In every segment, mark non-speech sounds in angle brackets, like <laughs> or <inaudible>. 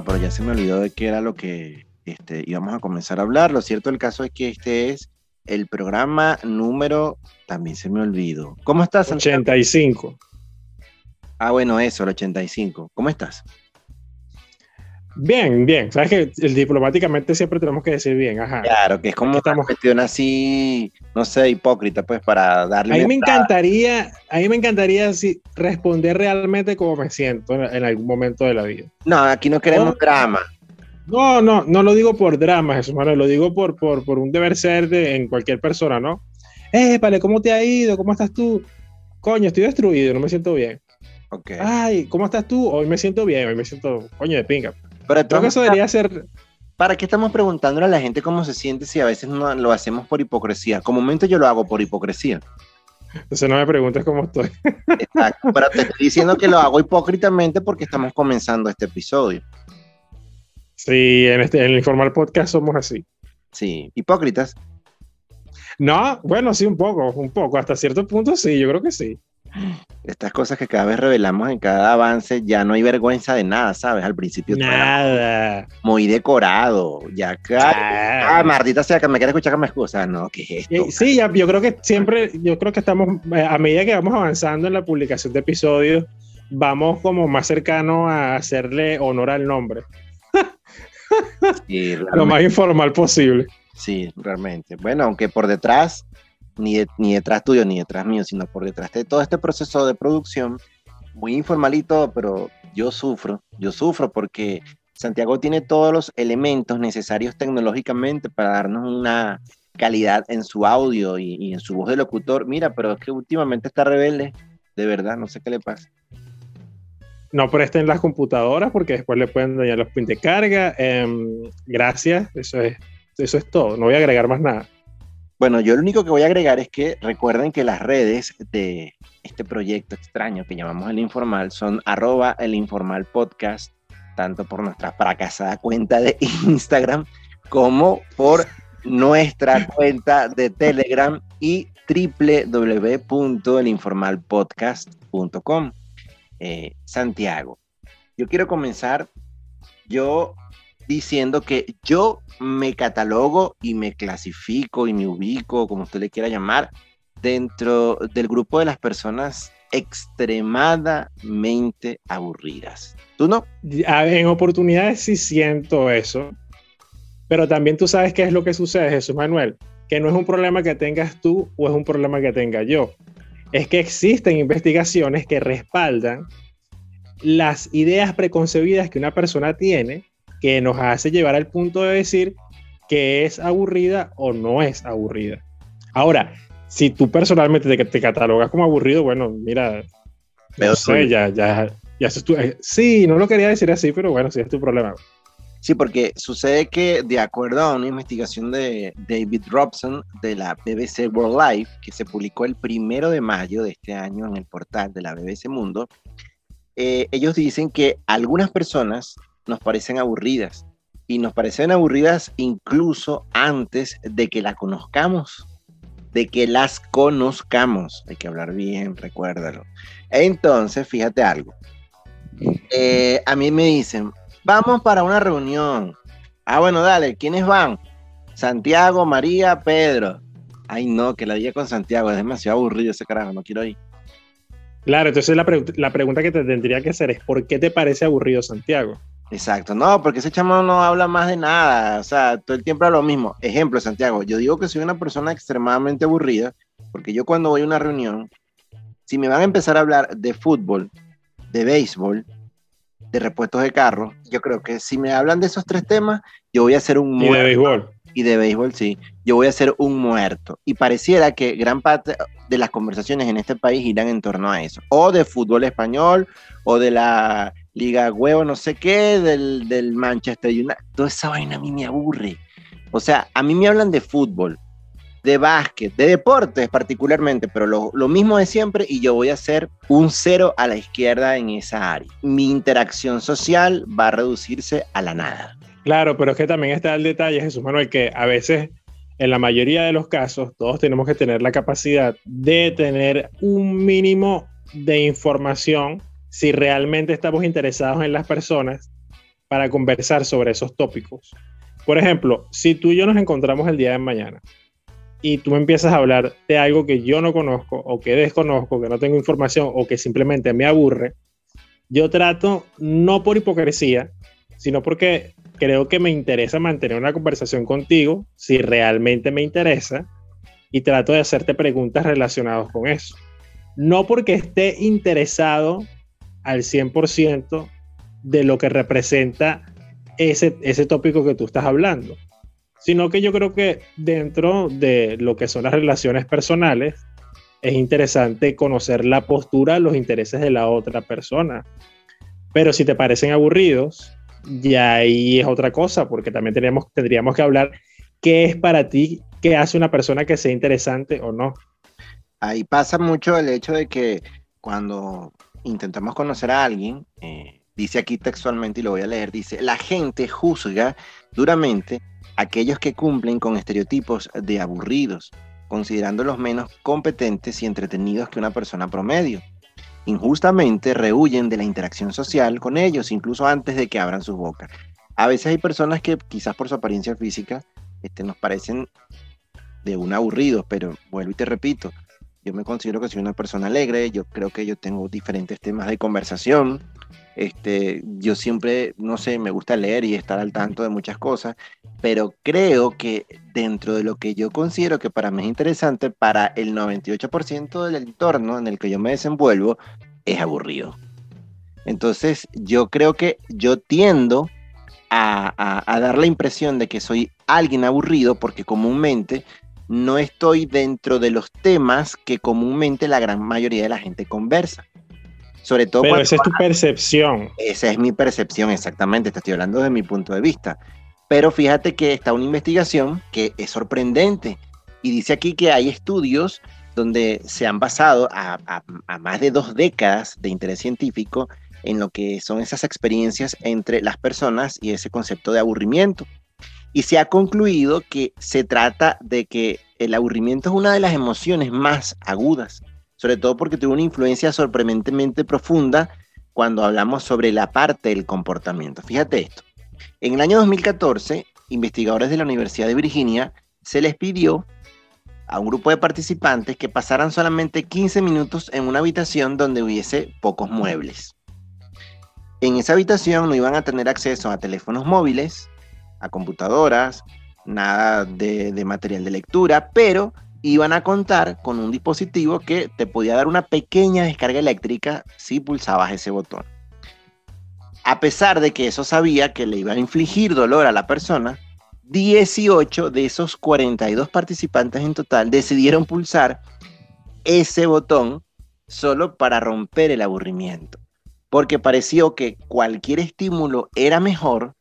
preparado, pero ya se me olvidó de qué era lo que este, íbamos a comenzar a hablar. Lo cierto del caso es que este es el programa número, también se me olvidó. ¿Cómo estás? Santiago? 85. Ah, bueno, eso, el 85. ¿Cómo estás? Bien, bien. Sabes que el, diplomáticamente siempre tenemos que decir bien, ajá. Claro, que es como una cuestión así, no sé, hipócrita, pues, para darle. A mí me encantaría, a mí me encantaría así, responder realmente como me siento en, algún momento de la vida. No, aquí no queremos drama. No, no, no lo digo por drama, Jesús Manuel, lo digo por, por, por un deber ser de, en cualquier persona, ¿no? Eh, vale, ¿cómo te ha ido? ¿Cómo estás tú? Coño, estoy destruido, no me siento bien. Okay. Ay, ¿cómo estás tú? Hoy me siento bien, hoy me siento, coño, de pinga. Pero Creo que eso debería ser... ¿Para qué estamos preguntándole a la gente cómo se siente si a veces no lo hacemos por hipocresía? Como momento yo lo hago por hipocresía. Entonces no me preguntes cómo estoy. Exacto, pero te estoy diciendo que lo hago hipócritamente porque estamos comenzando este episodio. Sí, en, este, en el Informal Podcast somos así. Sí, hipócritas. No, bueno, sí, un poco, un poco. Hasta cierto punto sí, yo creo que sí estas cosas que cada vez revelamos en cada avance, ya no hay vergüenza de nada, ¿sabes? Al principio nada. Muy decorado, ya acá. Ah, maldita sea que me quiere escuchar que me excusa, ¿no? ¿Qué es esto? Sí, ya, yo creo que siempre, yo creo que estamos, eh, a medida que vamos avanzando en la publicación de episodios, vamos como más cercano a hacerle honor al nombre. <laughs> Lo más informal posible. Sí, realmente. Bueno, aunque por detrás ni, detrás tuyo ni detrás mío, sino por detrás de todo este proceso de producción, muy informalito, pero yo sufro, yo sufro porque Santiago tiene todos los elementos necesarios tecnológicamente para darnos una calidad en su audio y, en su voz de locutor. Mira, pero es que últimamente está rebelde, de verdad, no sé qué le pasa. No presten las computadoras porque después le pueden dañar los pins de carga. Em, gracias, eso es, eso es todo, no voy a agregar más nada. Bueno, yo lo único que voy a agregar es que recuerden que las redes de este proyecto extraño que llamamos El Informal son arroba Podcast, tanto por nuestra fracasada cuenta de <laughs> Instagram como por nuestra cuenta de Telegram y www.elinformalpodcast.com. Eh, Santiago, yo quiero comenzar, yo diciendo que yo me catalogo y me clasifico y me ubico, como usted le quiera llamar, dentro del grupo de las personas extremadamente aburridas. ¿Tú no? En oportunidades sí siento eso, pero también tú sabes qué es lo que sucede, Jesús Manuel, que no es un problema que tengas tú o es un problema que tenga yo. Es que existen investigaciones que respaldan las ideas preconcebidas que una persona tiene que nos hace llevar al punto de decir que es aburrida o no es aburrida. Ahora, si tú personalmente te, te catalogas como aburrido, bueno, mira, no sé, ya, ya, ya tu, eh, sí, no lo quería decir así, pero bueno, sí es tu problema. Sí, porque sucede que de acuerdo a una investigación de David Robson de la BBC World Life, que se publicó el primero de mayo de este año en el portal de la BBC Mundo, eh, ellos dicen que algunas personas nos parecen aburridas y nos parecen aburridas incluso antes de que la conozcamos, de que las conozcamos. Hay que hablar bien, recuérdalo. Entonces, fíjate algo. Eh, a mí me dicen, vamos para una reunión. Ah, bueno, dale, ¿quiénes van? Santiago, María, Pedro. Ay, no, que la diga con Santiago, es demasiado aburrido ese carajo, no quiero ir. Claro, entonces la, la pregunta que te tendría que hacer es, ¿por qué te parece aburrido Santiago? Exacto, no, porque ese chamo no habla más de nada, o sea, todo el tiempo habla lo mismo. Ejemplo, Santiago, yo digo que soy una persona extremadamente aburrida, porque yo cuando voy a una reunión, si me van a empezar a hablar de fútbol, de béisbol, de repuestos de carro, yo creo que si me hablan de esos tres temas, yo voy a ser un muerto. Y de béisbol. Y de béisbol, sí. Yo voy a ser un muerto. Y pareciera que gran parte de las conversaciones en este país giran en torno a eso. O de fútbol español, o de la Liga Huevo, no sé qué, del, del Manchester United. Toda esa vaina a mí me aburre. O sea, a mí me hablan de fútbol, de básquet, de deportes particularmente, pero lo, lo, mismo de siempre y yo voy a ser un cero a la izquierda en esa área. Mi interacción social va a reducirse a la nada. Claro, pero es que también está el detalle, Jesús Manuel, que a veces, en la mayoría de los casos, todos tenemos que tener la capacidad de tener un mínimo de información si realmente estamos interesados en las personas para conversar sobre esos tópicos. Por ejemplo, si tú y yo nos encontramos el día de mañana y tú me empiezas a hablar de algo que yo no conozco o que desconozco, que no tengo información o que simplemente me aburre, yo trato, no por hipocresía, sino porque creo que me interesa mantener una conversación contigo, si realmente me interesa, y trato de hacerte preguntas relacionadas con eso. No porque esté interesado al 100% de lo que representa ese, ese tópico que tú estás hablando, sino que yo creo que dentro de lo que son las relaciones personales, es interesante conocer la postura, los intereses de la otra persona. Pero si te parecen aburridos, ya ahí es otra cosa, porque también tenemos, tendríamos que hablar qué es para ti, qué hace una persona que sea interesante o no. Ahí pasa mucho el hecho de que cuando intentamos conocer a alguien, eh, dice aquí textualmente y lo voy a leer, dice, la gente juzga duramente aquellos que cumplen con estereotipos de aburridos, considerándolos menos competentes y entretenidos que una persona promedio. Injustamente rehuyen de la interacción social con ellos, incluso antes de que abran su boca. A veces hay personas que quizás por su apariencia física este, nos parecen de un aburrido, pero vuelvo y te repito, yo me considero que soy una persona alegre, yo creo que yo tengo diferentes temas de conversación, este, yo siempre, no sé, me gusta leer y estar al tanto de muchas cosas, pero creo que dentro de lo que yo considero que para mí es interesante, para el 98% del entorno en el que yo me desenvuelvo, es aburrido. Entonces, yo creo que yo tiendo a, a dar la impresión de que soy alguien aburrido porque comúnmente no estoy dentro de los temas que comúnmente la gran mayoría de la gente conversa. Sobre todo Pero esa es tu percepción. Esa es mi percepción, exactamente. Te estoy hablando de mi punto de vista. Pero fíjate que está una investigación que es sorprendente y dice aquí que hay estudios donde se han basado a, a, más de dos décadas de interés científico en lo que son esas experiencias entre las personas y ese concepto de aburrimiento. Y se ha concluido que se trata de que el aburrimiento es una de las emociones más agudas sobre todo porque tuvo una influencia sorprendentemente profunda cuando hablamos sobre la parte del comportamiento. Fíjate esto. En el año 2014, investigadores de la Universidad de Virginia se les pidió a un grupo de participantes que pasaran solamente 15 minutos en una habitación donde hubiese pocos muebles. En esa habitación no iban a tener acceso a teléfonos móviles, a computadoras, nada de, material de lectura, pero iban a contar con un dispositivo que te podía dar una pequeña descarga eléctrica si pulsabas ese botón. A pesar de que eso sabía que le iba a infligir dolor a la persona, 18 de esos 42 participantes en total decidieron pulsar ese botón solo para romper el aburrimiento, porque pareció que cualquier estímulo era mejor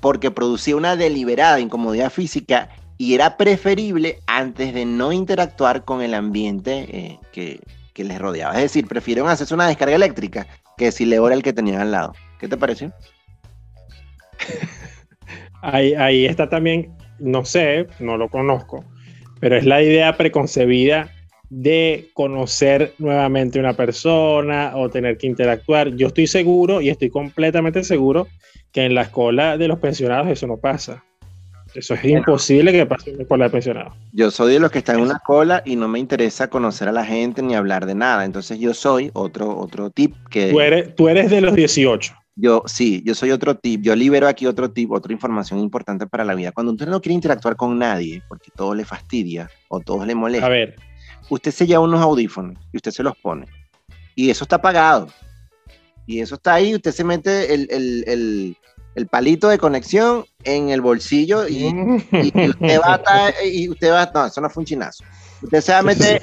porque producía una deliberada incomodidad física y era preferible antes de no interactuar con el ambiente eh, que, que, les rodeaba. Es decir, prefirieron hacerse una descarga eléctrica que si le el que tenían al lado. ¿Qué te pareció? <laughs> ahí, ahí está también, no sé, no lo conozco, pero es la idea preconcebida de conocer nuevamente una persona o tener que interactuar. Yo estoy seguro y estoy completamente seguro que en la escuela de los pensionados eso no pasa. Eso es imposible que pase en la escuela de pensionados. Yo soy de los que están en una cola y no me interesa conocer a la gente ni hablar de nada. Entonces yo soy otro, otro tip que... Tú eres, tú eres de los 18. Yo sí, yo soy otro tip. Yo libero aquí otro tip, otra información importante para la vida. Cuando usted no quiere interactuar con nadie porque todo le fastidia o todo le molesta. A ver. Usted se lleva unos audífonos y usted se los pone. Y eso está pagado. Y eso está ahí. Usted se mete el, el, el palito de conexión en el bolsillo y, usted va a y usted va no, eso no fue un chinazo. Usted se va a meter.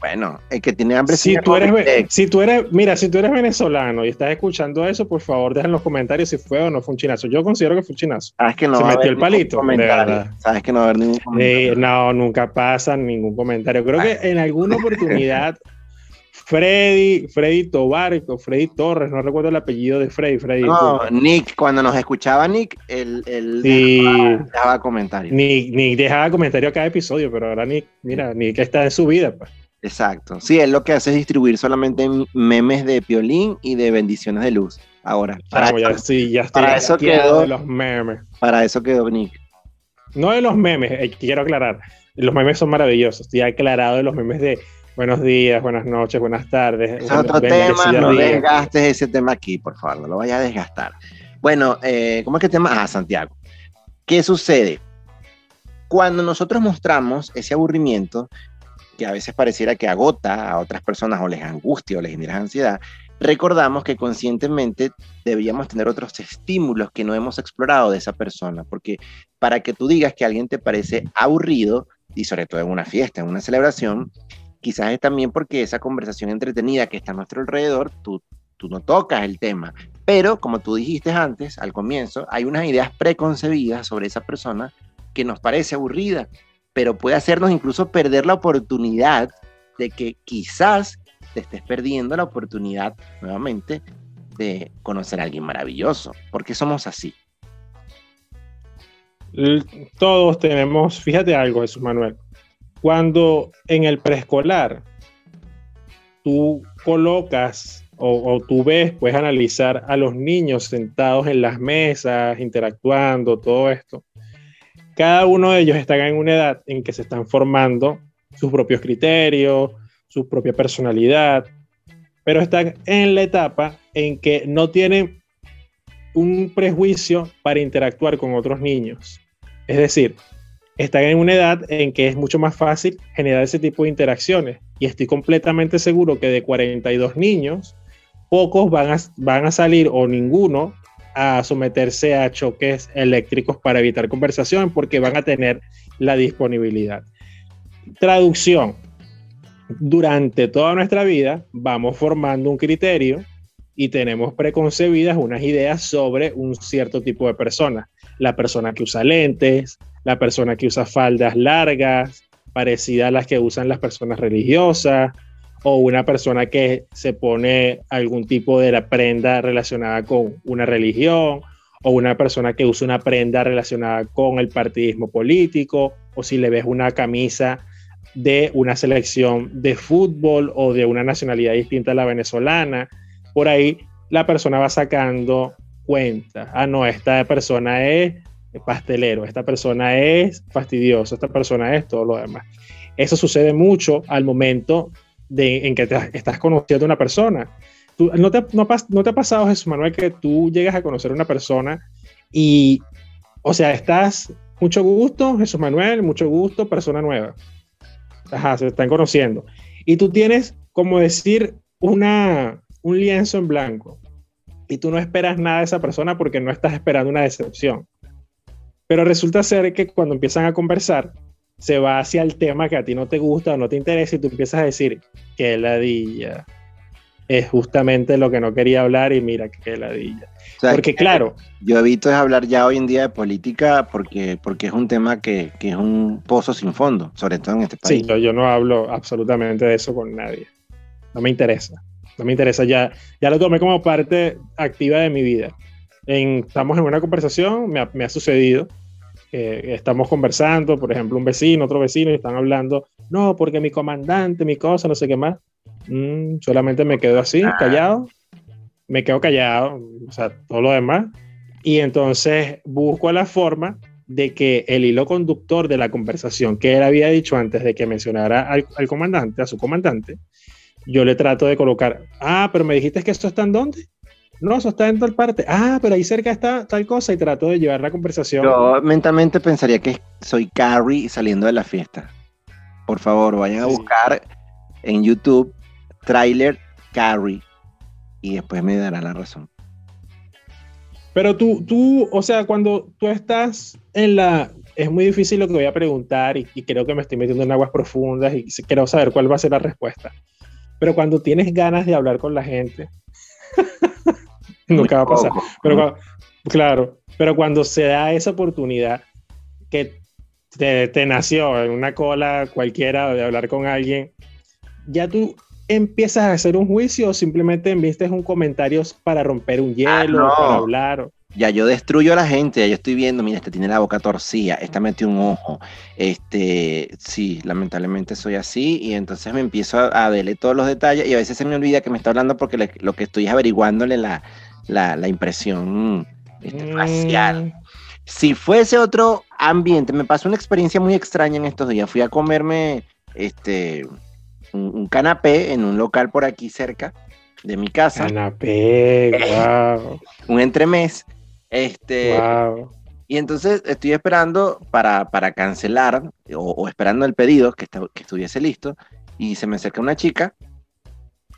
Bueno, el que tiene hambre. Si tú eres, si tú eres, mira, si tú eres venezolano y estás escuchando eso, por favor, deja en los comentarios si fue o no fue un chinazo. Yo considero que fue un chinazo. Sabes que no. Se metió el palito, de verdad. Sabes que no va a haber ningún comentario. no, nunca pasa ningún comentario. Creo que en alguna oportunidad <laughs> Freddy, Freddy Tobar o Freddy Torres, no recuerdo el apellido de Freddy. Freddy no, Nick, cuando nos escuchaba Nick, él, dejaba, comentarios. Nick, Nick, dejaba comentarios cada episodio, pero ahora Nick, mira, Nick está en su vida. Pues. Exacto. Sí, él lo que hace es distribuir solamente memes de piolín y de bendiciones de luz. ahora. Para, ya, sí, ya estoy para eso quedó de los memes. Para eso quedó Nick. No de los memes, eh, quiero aclarar. Los memes son maravillosos. Estoy aclarado de los memes de buenos días, buenas noches, buenas tardes. Es otro tema, no desgastes ese tema aquí, por favor, no lo vayas a desgastar. Bueno, eh, ¿cómo es que el tema? Ah, Santiago. ¿Qué sucede? Cuando nosotros mostramos ese aburrimiento, que a veces pareciera que agota a otras personas o les angustia o les genera ansiedad, recordamos que conscientemente deberíamos tener otros estímulos que no hemos explorado de esa persona, porque para que tú digas que alguien te parece aburrido, y sobre todo en una fiesta, en una celebración, quizás es también porque esa conversación entretenida que está a nuestro alrededor, tú, tú no tocas el tema. Pero, como tú dijiste antes, al comienzo, hay unas ideas preconcebidas sobre esa persona que nos parece aburrida, pero puede hacernos incluso perder la oportunidad de que quizás te estés perdiendo la oportunidad nuevamente de conocer a alguien maravilloso, porque somos así. Todos tenemos, fíjate algo, Jesús Manuel, cuando en el preescolar tú colocas o, tú ves, puedes analizar a los niños sentados en las mesas, interactuando, todo esto. Cada uno de ellos está en una edad en que se están formando sus propios criterios, su propia personalidad, pero están en la etapa en que no tienen un prejuicio para interactuar con otros niños. Es decir, están en una edad en que es mucho más fácil generar ese tipo de interacciones. Y estoy completamente seguro que de 42 niños, pocos van a, van a salir o ninguno a someterse a choques eléctricos para evitar conversación porque van a tener la disponibilidad. Traducción durante toda nuestra vida vamos formando un criterio y tenemos preconcebidas unas ideas sobre un cierto tipo de persona. La persona que usa lentes, la persona que usa faldas largas, parecida a las que usan las personas religiosas, o una persona que se pone algún tipo de prenda relacionada con una religión, o una persona que usa una prenda relacionada con el partidismo político, o si le ves una camisa de una selección de fútbol o de una nacionalidad distinta a la venezolana. Por ahí la persona va sacando cuenta. Ah, no, esta persona es pastelero, esta persona es fastidioso, esta persona es todo lo demás. Eso sucede mucho al momento de, en que estás conociendo a una persona. ¿no, te, no, ¿No te ha pasado, Jesús Manuel, que tú llegas a conocer a una persona y, o sea, estás, mucho gusto, Jesús Manuel, mucho gusto, persona nueva ajá, se están conociendo. Y tú tienes, como decir, una, un lienzo en blanco. Y tú no esperas nada de esa persona porque no estás esperando una decepción. Pero resulta ser que cuando empiezan a conversar, se va hacia el tema que a ti no te gusta o no te interesa y tú empiezas a decir, qué ladilla. Es justamente lo que no quería hablar y mira qué ladilla. Porque claro. Yo evito hablar ya hoy en día de política porque, porque es un tema que, que es un pozo sin fondo, sobre todo en este país. Sí, yo, no hablo absolutamente de eso con nadie. No me interesa. No me interesa. Ya, ya lo tomé como parte activa de mi vida. En, estamos en una conversación, me ha, me ha sucedido. estamos conversando, por ejemplo, un vecino, otro vecino, y están hablando, no, porque mi comandante, mi cosa, no sé qué más. Mm, solamente me quedo así, ah. callado, me quedo callado, o sea, todo lo demás. Y entonces busco la forma de que el hilo conductor de la conversación que él había dicho antes de que mencionara al, comandante, a su comandante, yo le trato de colocar, ah, pero me dijiste que esto está en dónde? No, eso está en tal parte. Ah, pero ahí cerca está tal cosa y trato de llevar la conversación. Yo mentalmente pensaría que soy Carrie saliendo de la fiesta. Por favor, vayan a buscar en YouTube trailer Carrie y después me dará la razón. Pero tú, tú, o sea, cuando tú estás en la... Es muy difícil lo que voy a preguntar y, creo que me estoy metiendo en aguas profundas y quiero saber cuál va a ser la respuesta. Pero cuando tienes ganas de hablar con la gente, <laughs> nunca va a pasar. Pero claro, pero cuando se da esa oportunidad que te, te, nació en una cola cualquiera de hablar con alguien, ya tú empiezas a hacer un juicio o simplemente enviaste un comentario para romper un ah, hielo, para hablar? Ya yo destruyo a la gente, ya yo estoy viendo, mira, este tiene la boca torcida, esta metió un ojo, este, sí, lamentablemente soy así y entonces me empiezo a, a verle todos los detalles y a veces se me olvida que me está hablando porque lo que estoy es averiguándole la, la, la impresión este, facial. Mm. Si fuese otro ambiente, me pasó una experiencia muy extraña en estos días. Fui a comerme este, un, canapé en un local por aquí cerca de mi casa. Canapé, <laughs> wow. un entremés. Este, Y entonces estoy esperando para, para cancelar o, esperando el pedido que, que estuviese listo. Y se me acerca una chica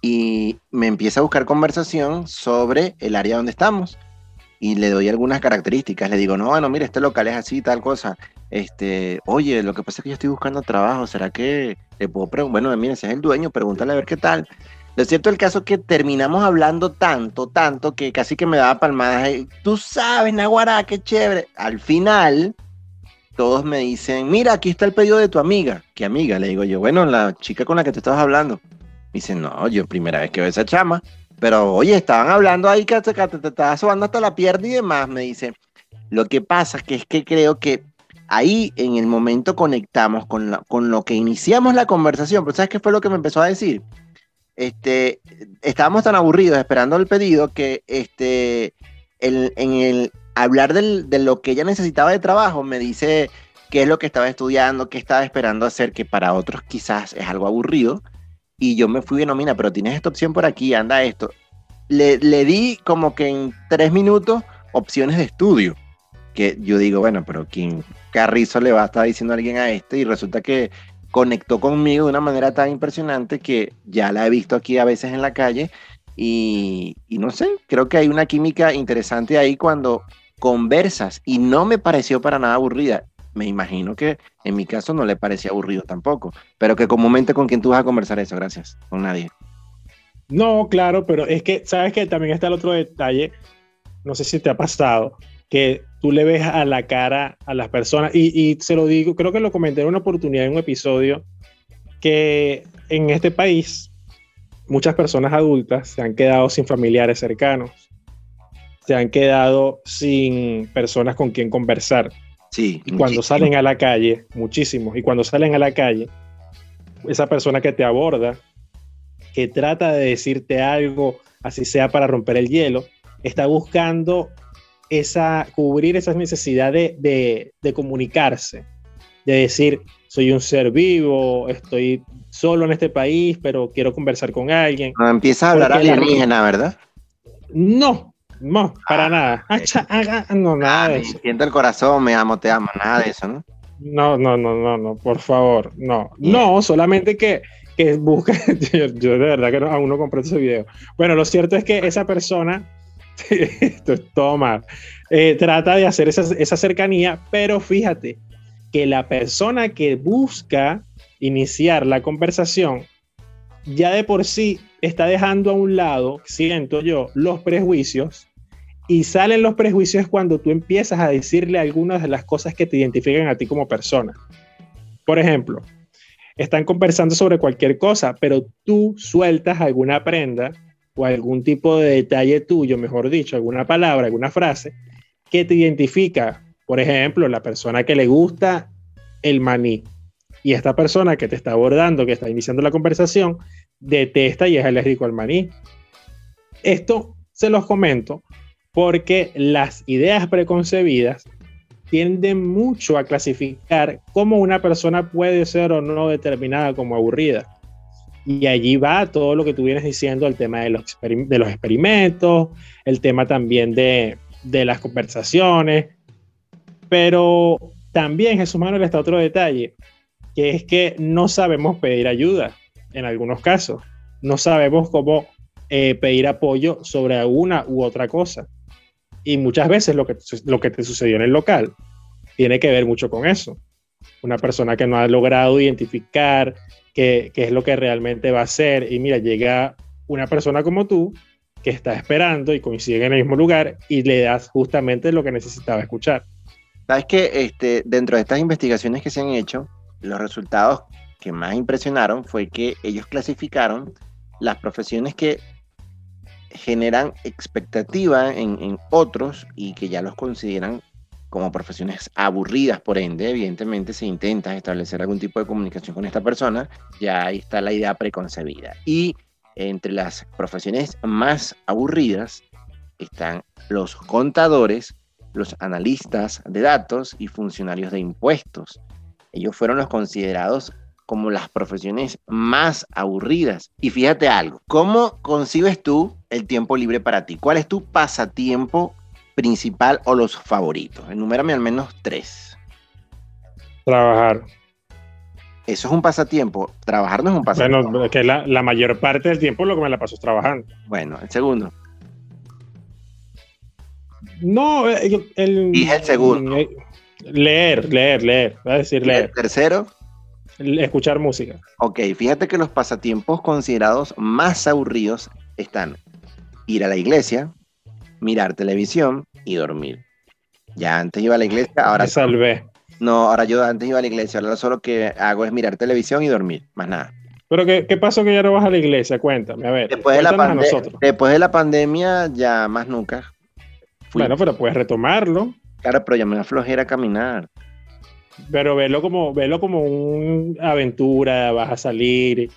y me empieza a buscar conversación sobre el área donde estamos y le doy algunas características. Le digo, no, bueno, mire, este local es así, tal cosa. Este, oye, lo que pasa es que yo estoy buscando trabajo, ¿será que le puedo preguntar? Bueno, mire, si es el dueño, pregúntale a ver qué tal. Lo cierto el caso que terminamos hablando tanto, tanto, que casi que me daba palmadas. Tú sabes, Naguará, qué chévere. Al final, todos me dicen, mira, aquí está el pedido de tu amiga. ¿Qué amiga? Le digo yo, bueno, la chica con la que te estabas hablando. Me dice, no, yo primera vez que veo esa chama. Pero oye, estaban hablando ahí que te, te, estaba sobando hasta la pierna y demás, me dice. Lo que pasa que es que creo que ahí en el momento conectamos con, con lo que iniciamos la conversación. Pero ¿sabes qué fue lo que me empezó a decir? Este, estábamos tan aburridos esperando el pedido que este, en el hablar de lo que ella necesitaba de trabajo, me dice qué es lo que estaba estudiando, qué estaba esperando hacer, que para otros quizás es algo aburrido y yo me fui de nómina, pero tienes esta opción por aquí, anda esto. Le, le di como que en tres minutos opciones de estudio, que yo digo, bueno, pero ¿quién carrizo le va a estar diciendo a alguien a este? Y resulta que conectó conmigo de una manera tan impresionante que ya la he visto aquí a veces en la calle y, y, no sé, creo que hay una química interesante ahí cuando conversas y no me pareció para nada aburrida me imagino que en mi caso no le parecía aburrido tampoco, pero que comúnmente con quien tú vas a conversar eso, gracias, con nadie. No, claro, pero es que, ¿sabes que También está el otro detalle, no sé si te ha pasado, que tú le ves a la cara a las personas, y, y se lo digo, creo que lo comenté en una oportunidad en un episodio, que en este país muchas personas adultas se han quedado sin familiares cercanos, se han quedado sin personas con quien conversar. Sí. Y cuando salen a la calle, muchísimo, y cuando salen a la calle, esa persona que te aborda, que trata de decirte algo, así sea para romper el hielo, está buscando esa, cubrir esa necesidad de, de, comunicarse, de decir, soy un ser vivo, estoy solo en este país, pero quiero conversar con alguien. No, empieza a hablar alienígena, ¿verdad? No, no, para nada. no, nada de eso. Siento el corazón, me amo, te amo, nada de eso, ¿no? No, no, no, no, no, por favor, no. No, solamente que, que busca, <laughs> yo, de verdad que aún no compré ese video. Bueno, lo cierto es que esa persona, <laughs> esto es todo mal, eh, trata de hacer esa cercanía, pero fíjate que la persona que busca iniciar la conversación ya de por sí está dejando a un lado, siento yo, los prejuicios y salen los prejuicios cuando tú empiezas a decirle algunas de las cosas que te identifican a ti como persona. Por ejemplo, están conversando sobre cualquier cosa, pero tú sueltas alguna prenda o algún tipo de detalle tuyo, mejor dicho, alguna palabra, alguna frase que te identifica. Por ejemplo, la persona que le gusta el maní y esta persona que te está abordando, que está iniciando la conversación, detesta y es alérgico al maní. Esto se los comento porque las ideas preconcebidas tienden mucho a clasificar cómo una persona puede ser o no determinada como aburrida. Y allí va todo lo que tú vienes diciendo, el tema de los, de los experimentos, el tema también de, de las conversaciones. Pero también, Jesús Manuel, está otro detalle, que es que no sabemos pedir ayuda en algunos casos. No sabemos cómo eh, pedir apoyo sobre una u otra cosa. Y muchas veces lo que, lo que te sucedió en el local tiene que ver mucho con eso. Una persona que no ha logrado identificar qué, qué es lo que realmente va a hacer. Y mira, llega una persona como tú que está esperando y coincide en el mismo lugar y le das justamente lo que necesitaba escuchar. Sabes que este, dentro de estas investigaciones que se han hecho, los resultados que más impresionaron fue que ellos clasificaron las profesiones que generan expectativa en, otros y que ya los consideran como profesiones aburridas, por ende, evidentemente se intenta establecer algún tipo de comunicación con esta persona, ya ahí está la idea preconcebida. Y entre las profesiones más aburridas, están los contadores, los analistas de datos y funcionarios de impuestos. Ellos fueron los considerados como las profesiones más aburridas. Y fíjate algo, ¿cómo concibes tú el tiempo libre para ti? ¿Cuál es tu pasatiempo principal o los favoritos? Enumérame al menos tres. Trabajar. Eso es un pasatiempo. Trabajar no es un pasatiempo. Bueno, que la, la mayor parte del tiempo lo que me la paso es trabajando. Bueno, el segundo. No, eh, el, Dije el segundo. eh, Leer, leer, leer. Va a decir ¿Y leer. el tercero? Escuchar música. Ok, fíjate que los pasatiempos considerados más aburridos están ir a la iglesia, mirar televisión y dormir. Ya antes iba a la iglesia, ahora Me salvé. no, ahora yo antes iba a la iglesia, ahora solo que hago es mirar televisión y dormir, más nada. Pero ¿qué, qué pasó que ya no vas a la iglesia? Cuéntame, a ver. Después de, la a después de la pandemia ya más nunca. Fui. Bueno, pero puedes retomarlo. Claro, pero ya me da flojera caminar. Pero velo como, velo como una aventura, vas a salir,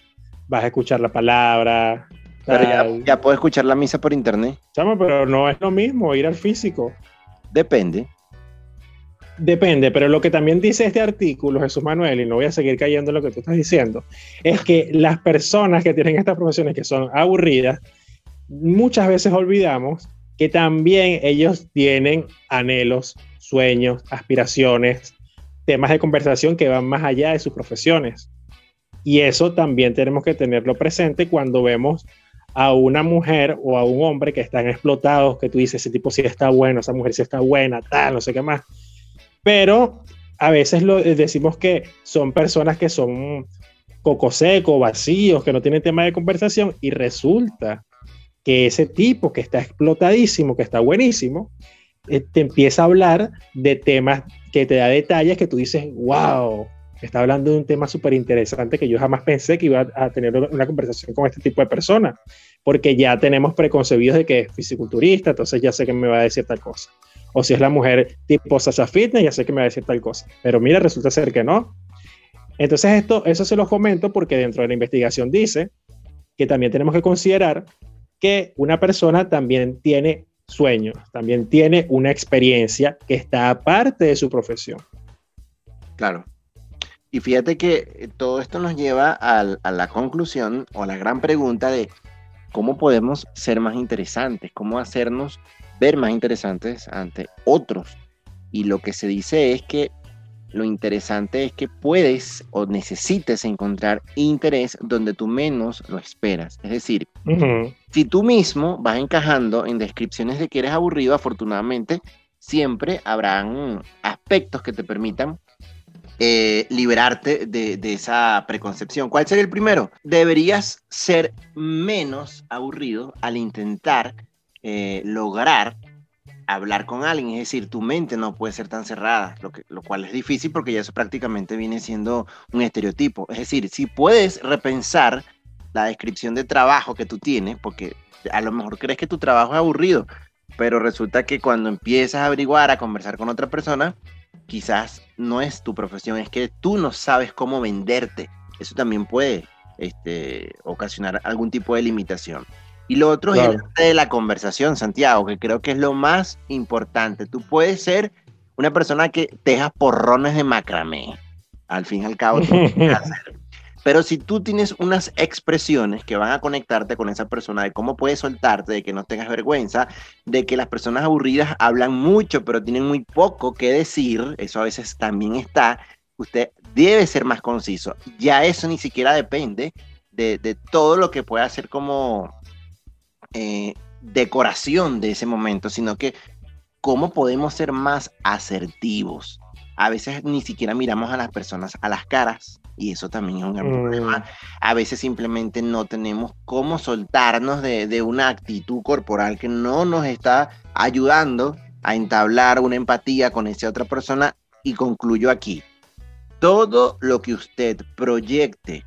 vas a escuchar la palabra. Pero ya, ya puedo escuchar la misa por internet. Chamo, pero no es lo mismo ir al físico. Depende. Depende, pero lo que también dice este artículo, Jesús Manuel, y no voy a seguir cayendo en lo que tú estás diciendo, es que las personas que tienen estas profesiones que son aburridas, muchas veces olvidamos que también ellos tienen anhelos, sueños, aspiraciones, temas de conversación que van más allá de sus profesiones. Y eso también tenemos que tenerlo presente cuando vemos a una mujer o a un hombre que están explotados, que tú dices, ese tipo sí está bueno, esa mujer sí está buena, tal, no sé qué más. Pero a veces lo, eh, decimos que son personas que son coco seco, vacíos, que no tienen tema de conversación y resulta que ese tipo que está explotadísimo, que está buenísimo, eh, te empieza a hablar de temas que te da detalles que tú dices, wow, está hablando de un tema súper interesante que yo jamás pensé que iba a tener una conversación con este tipo de personas, porque ya tenemos preconcebidos de que es fisiculturista, entonces ya sé que me va a decir tal cosa. O si es la mujer tipo Sasha Fitness, ya sé que me va a decir tal cosa. Pero mira, resulta ser que no. Entonces esto, eso se los comento porque dentro de la investigación dice que también tenemos que considerar que una persona también tiene sueños, también tiene una experiencia que está aparte de su profesión. Claro. Y fíjate que eh, todo esto nos lleva a la conclusión o a la gran pregunta de cómo podemos ser más interesantes, cómo hacernos ver más interesantes ante otros. Y lo que se dice es que lo interesante es que puedes o necesites encontrar interés donde tú menos lo esperas. Es decir, si tú mismo vas encajando en descripciones de que eres aburrido, afortunadamente siempre habrán aspectos que te permitan eh, liberarte de, esa preconcepción. ¿Cuál sería el primero? Deberías ser menos aburrido al intentar eh, lograr hablar con alguien, es decir, tu mente no puede ser tan cerrada, lo, lo cual es difícil porque ya eso prácticamente viene siendo un estereotipo. Es decir, si puedes repensar la descripción de trabajo que tú tienes, porque a lo mejor crees que tu trabajo es aburrido, pero resulta que cuando empiezas a averiguar, a conversar con otra persona, quizás no es tu profesión, es que tú no sabes cómo venderte. Eso también puede este, ocasionar algún tipo de limitación. Y lo otro es el arte de la conversación, Santiago, que creo que es lo más importante. Tú puedes ser una persona que teja porrones de macramé. Al fin y al cabo, tú <laughs> hacer. Pero si tú tienes unas expresiones que van a conectarte con esa persona, de cómo puedes soltarte, de que no tengas vergüenza, de que las personas aburridas hablan mucho, pero tienen muy poco que decir, eso a veces también está, usted debe ser más conciso. Ya eso ni siquiera depende de, de todo lo que pueda hacer como eh, decoración de ese momento, sino que cómo podemos ser más asertivos. A veces ni siquiera miramos a las personas a las caras y eso también es un gran Mm. problema. A veces simplemente no tenemos cómo soltarnos de, de una actitud corporal que no nos está ayudando a entablar una empatía con esa otra persona. Y concluyo aquí. Todo lo que usted proyecte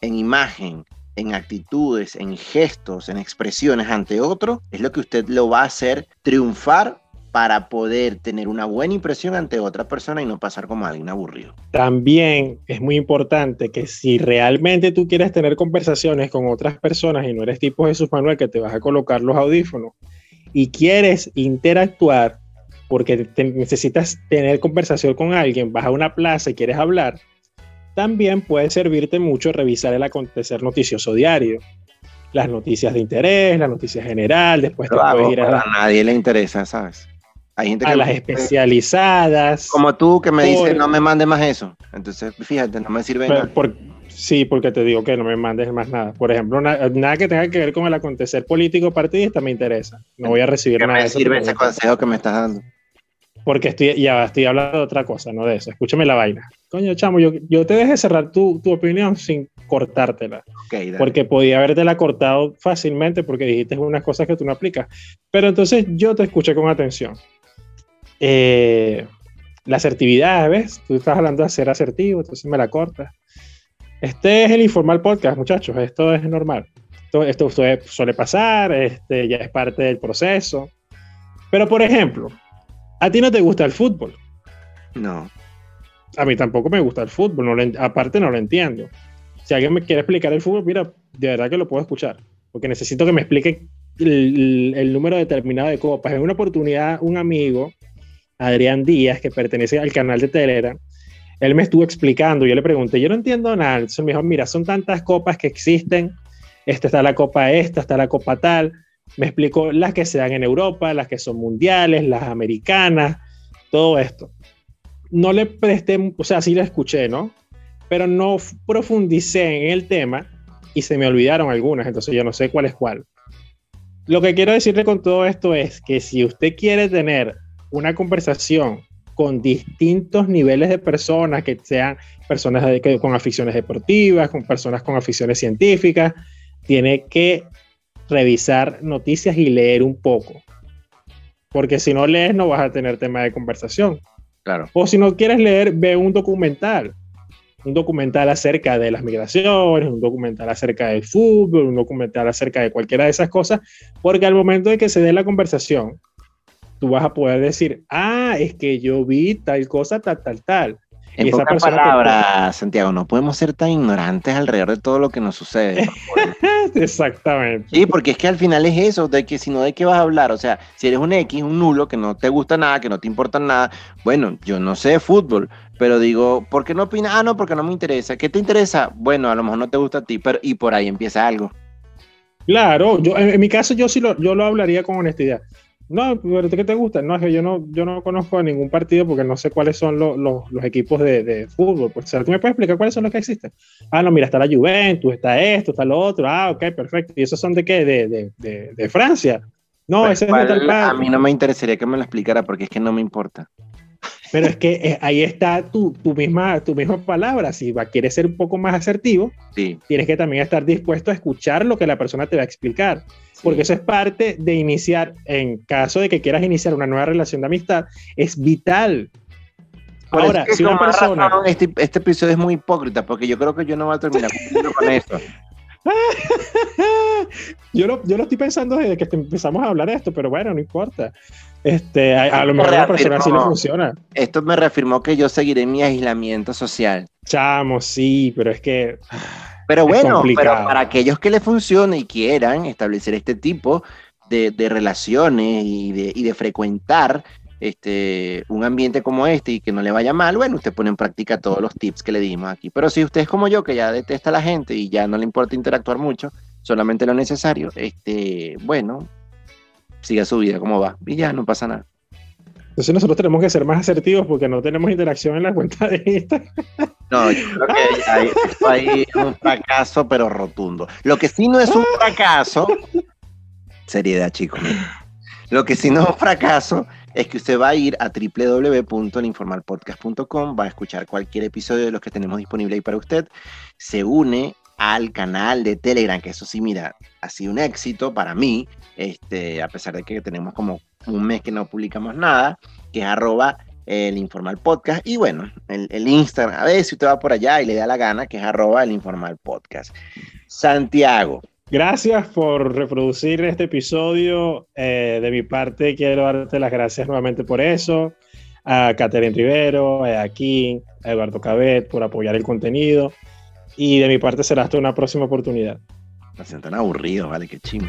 en imagen, en actitudes, en gestos, en expresiones ante otro, es lo que usted lo va a hacer triunfar para poder tener una buena impresión ante otra persona y no pasar como alguien aburrido. También es muy importante que si realmente tú quieres tener conversaciones con otras personas y no eres tipo Jesús Manuel que te vas a colocar los audífonos y quieres interactuar porque necesitas tener conversación con alguien, vas a una plaza y quieres hablar, también puede servirte mucho revisar el acontecer noticioso diario. Las noticias de interés, las noticias general, después te puedes ir a... nadie le interesa, ¿sabes? Hay gente que a las especializadas. Como tú que me dices, no me mandes más eso. Entonces, fíjate, no me sirve nada. sí, porque te digo que no me mandes más nada. Por ejemplo, nada que tenga que ver con el acontecer político partidista me interesa. No voy a recibir nada me sirve ese consejo que me estás dando? Porque estoy, ya estoy hablando de otra cosa, no de eso. Escúchame la vaina. Coño, chamo, yo, yo te dejé cerrar tu, tu opinión sin cortártela. porque podía habértela cortado fácilmente porque dijiste unas cosas que tú no aplicas. Pero entonces yo te escuché con atención. Eh, la asertividad, ¿ves? Tú estás hablando de ser asertivo, entonces me la cortas. Este es el informal podcast, muchachos. Esto es normal. Esto, esto suele, suele pasar, este, ya es parte del proceso. Pero, por ejemplo, ¿A ti no te gusta el fútbol? No. A mí tampoco me gusta el fútbol, no aparte no lo entiendo. Si alguien me quiere explicar el fútbol, mira, de verdad que lo puedo escuchar, porque necesito que me explique el, número determinado de copas. En una oportunidad, un amigo, Adrián Díaz, que pertenece al canal de Telegram, él me estuvo explicando, yo le pregunté, yo no entiendo nada, entonces me dijo, mira, son tantas copas que existen, esta está la copa esta, está la copa tal, me explicó las que se dan en Europa, las que son mundiales, las americanas, todo esto. No le presté, o sea, sí la escuché, ¿no? Pero no profundicé en el tema y se me olvidaron algunas, entonces yo no sé cuál es cuál. Lo que quiero decirle con todo esto es que si usted quiere tener una conversación con distintos niveles de personas, que sean personas con aficiones deportivas, con personas con aficiones científicas, tiene que revisar noticias y leer un poco. Porque si no lees no vas a tener tema de conversación. Claro. O si no quieres leer, ve un documental. Un documental acerca de las migraciones, un documental acerca del fútbol, un documental acerca de cualquiera de esas cosas, porque al momento de que se dé la conversación, tú vas a poder decir, ah, es que yo vi tal cosa, tal, tal, tal. En pocas palabras, Santiago, no podemos ser tan ignorantes alrededor de todo lo que nos sucede. <laughs> Exactamente. Sí, porque es que al final es eso, de que si no, ¿de qué vas a hablar? O sea, si eres un X, un nulo, que no te gusta nada, que no te importa nada, bueno, yo no sé de fútbol, pero digo, ¿por qué no opinas? Ah, no, porque no me interesa. ¿Qué te interesa? Bueno, a lo mejor no te gusta a ti, pero y por ahí empieza algo. Claro, yo en, mi caso yo sí lo, yo lo hablaría con honestidad. No, pero ¿qué te gusta? No, es que yo no, yo no conozco a ningún partido porque no sé cuáles son los, los, los equipos de, de, fútbol. Pues, ¿tú me puedes explicar cuáles son los que existen? Ah, no, mira, está la Juventus, está esto, está lo otro. Ah, ok, perfecto. ¿Y esos son de qué? De, de, de Francia. No, ese es de tal A mí no me interesaría que me lo explicara porque es que no me importa. Pero es que eh, ahí está tu, tu, misma, tu misma palabra. Si va, quieres ser un poco más asertivo, sí. tienes que también estar dispuesto a escuchar lo que la persona te va a explicar porque eso es parte de iniciar, en caso de que quieras iniciar una nueva relación de amistad, es vital. Ahora, si una persona... este, este, episodio es muy hipócrita, porque yo creo que yo no voy a terminar con esto. <laughs> yo, lo, yo lo estoy pensando desde que empezamos a hablar de esto, pero bueno, no importa. Este, a, lo mejor a la persona sí le funciona. Esto me reafirmó que yo seguiré mi aislamiento social. Chamo, sí, pero es que... Pero bueno, pero para aquellos que le funcione y quieran establecer este tipo de, de relaciones y de, y de, frecuentar este, un ambiente como este y que no le vaya mal, bueno, usted pone en práctica todos los tips que le dimos aquí. Pero si usted es como yo, que ya detesta a la gente y ya no le importa interactuar mucho, solamente lo necesario, este, bueno, siga su vida como va y ya no pasa nada. Entonces nosotros tenemos que ser más asertivos porque no tenemos interacción en la cuenta de Instagram. No, yo creo que hay, un fracaso, pero rotundo. Lo que sí no es un fracaso, seriedad, chicos. Lo que sí no es un fracaso es que usted va a ir a www.informalpodcast.com, va a escuchar cualquier episodio de los que tenemos disponible ahí para usted, se une al canal de Telegram, que eso sí, mira, ha sido un éxito para mí, este, a pesar de que tenemos como un mes que no publicamos nada, que es arroba el informal podcast y bueno, el, Instagram, a ver si usted va por allá y le da la gana, que es arroba el informal podcast. Santiago. Gracias por reproducir este episodio. Eh, de mi parte, quiero darte las gracias nuevamente por eso. A Catherine Rivero, a Kim, a Eduardo Cabet por apoyar el contenido. Y de mi parte será hasta una próxima oportunidad. Me sientan aburridos, vale, qué chingo.